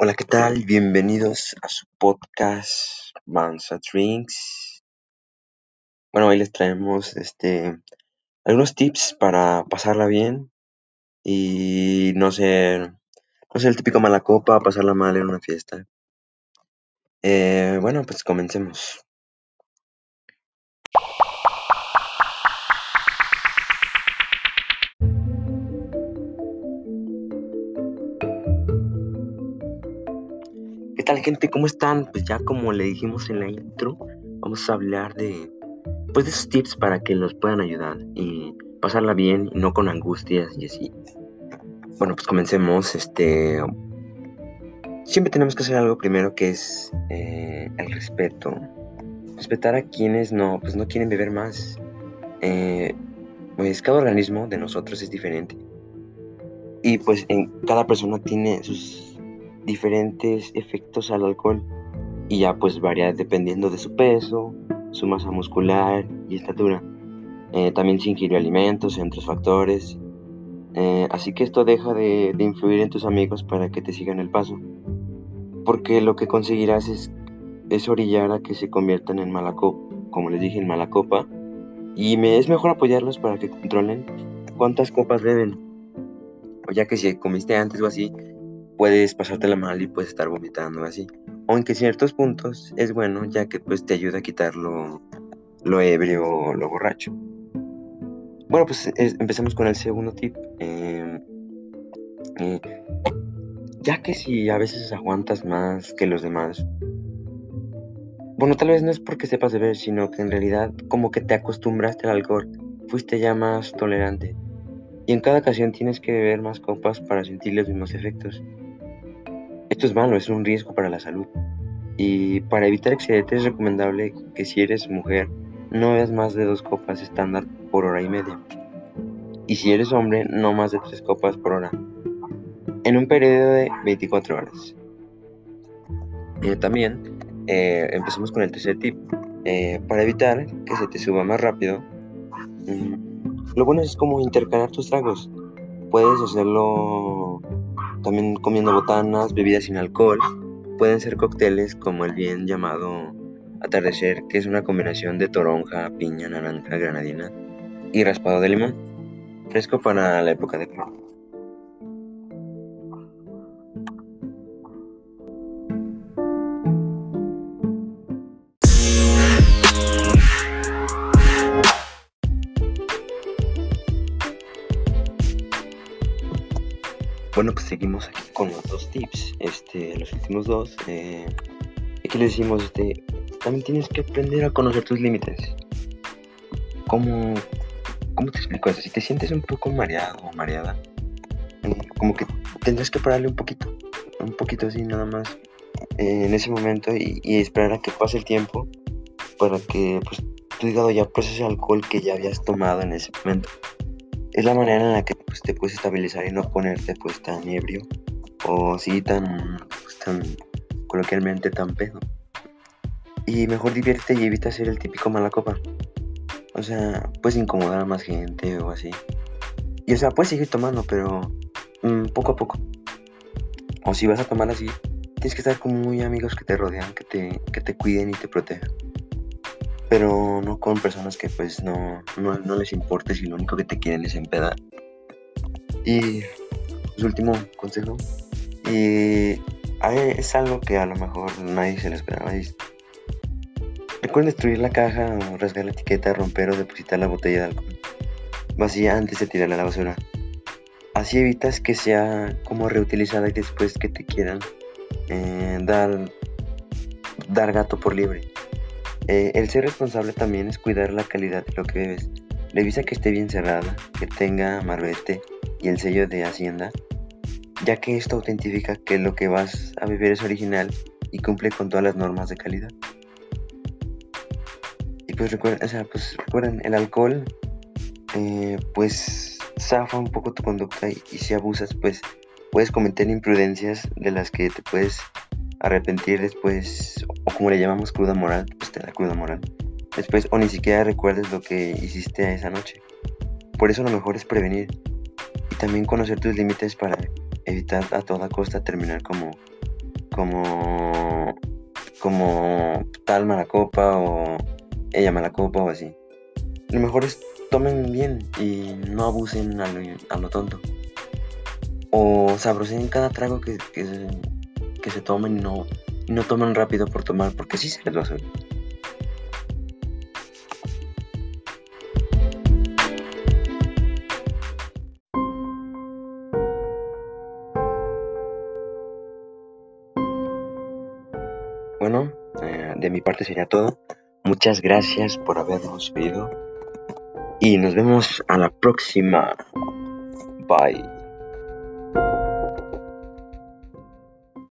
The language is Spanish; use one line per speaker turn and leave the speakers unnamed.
Hola, ¿qué tal? Bienvenidos a su podcast Mansa Drinks. Bueno, hoy les traemos este algunos tips para pasarla bien y no ser no ser el típico mala copa, pasarla mal en una fiesta. Eh, bueno, pues comencemos. Tal gente? ¿Cómo están? Pues ya como le dijimos en la intro, vamos a hablar de pues de esos tips para que nos puedan ayudar y pasarla bien y no con angustias y así. Bueno, pues comencemos. Este siempre tenemos que hacer algo primero que es eh, el respeto. Respetar a quienes no, pues no quieren beber más. Eh, pues cada organismo de nosotros es diferente. Y pues en cada persona tiene sus diferentes efectos al alcohol y ya pues varía dependiendo de su peso, su masa muscular y estatura. Eh, también se ingirió alimentos y otros factores. Eh, así que esto deja de, influir en tus amigos para que te sigan el paso. Porque lo que conseguirás es, es orillar a que se conviertan en mala copa, como les dije, en mala copa. Y me, es mejor apoyarlos para que controlen cuántas copas beben. O ya que si comiste antes o así, puedes pasártela mal y puedes estar vomitando así. Aunque en ciertos puntos es bueno ya que pues te ayuda a quitar lo, ebrio o lo borracho. Bueno, pues empecemos con el segundo tip. Em, eh, ya que si a veces aguantas más que los demás, bueno, tal vez no es porque sepas beber, sino que en realidad como que te acostumbraste al alcohol, fuiste ya más tolerante. Y en cada ocasión tienes que beber más copas para sentir los mismos efectos. Esto es malo, es un riesgo para la salud. Y para evitar excedentes es recomendable que si eres mujer no bebas más de dos copas estándar por hora y media. Y si eres hombre, no más de tres copas por hora. En un periodo de 24 horas. Eh, también eh, empecemos con el tercer tip. Eh, para evitar que se te suba más rápido, mm, lo bueno es como intercalar tus tragos. Puedes hacerlo también comiendo botanas, bebidas sin alcohol. Pueden ser cócteles como el bien llamado atardecer, que es una combinación de toronja, piña, naranja, granadina y raspado de limón. Fresco para la época de. Bueno, pues seguimos aquí con los dos tips. Este, los últimos dos. Eh, aquí les decimos, este, también tienes que aprender a conocer tus límites. ¿Cómo, cómo te explico eso? Si te sientes un poco mareado o mareada, eh, como que tendrás que pararle un poquito, un poquito así nada más eh, en ese momento y, esperar a que pase el tiempo para que pues, tu hígado ya procese el alcohol que ya habías tomado en ese momento es la manera en la que pues, te puedes estabilizar y no ponerte pues tan ebrio o así tan, pues, tan coloquialmente tan pedo. Y mejor divierte y evita ser el típico mala copa. O sea, puedes incomodar a más gente o así. Y o sea, puedes seguir tomando, pero mm, poco a poco. O si vas a tomar así, tienes que estar con muy amigos que te rodean, que te, que te cuiden y te protejan pero no con personas que pues no, no, les importe si lo único que te quieren es empedar. Y pues último consejo, y es algo que a lo mejor nadie se lo esperaba. recuerden destruir la caja rasgar la etiqueta, romper o depositar la botella de alcohol vacía antes de tirarla a la basura. Así evitas que sea como reutilizada y después que te quieran eh, dar, dar gato por libre. Eh, el ser responsable también es cuidar la calidad de lo que bebes. Revisa que esté bien cerrada, que tenga marbete y el sello de Hacienda, ya que esto autentifica que lo que vas a beber es original y cumple con todas las normas de calidad. Y pues recuerden, o sea, pues recuerden, el alcohol eh, pues zafa un poco tu conducta y, y si abusas pues puedes cometer imprudencias de las que te puedes arrepentir después, o como le llamamos cruda moral, pues te da cruda moral. Después, o ni siquiera recuerdes lo que hiciste esa noche. Por eso lo mejor es prevenir y también conocer tus límites para evitar a toda costa terminar como, como como tal mala copa o ella mala copa o así. Lo mejor es tomen bien y no abusen a lo, tonto. O sabrosen cada trago que, que, se, tomen y no, y no tomen rápido por tomar, porque sí se les va a subir. Bueno, eh, de mi parte sería todo. Muchas gracias por habernos oído. Y nos vemos a la próxima. Bye.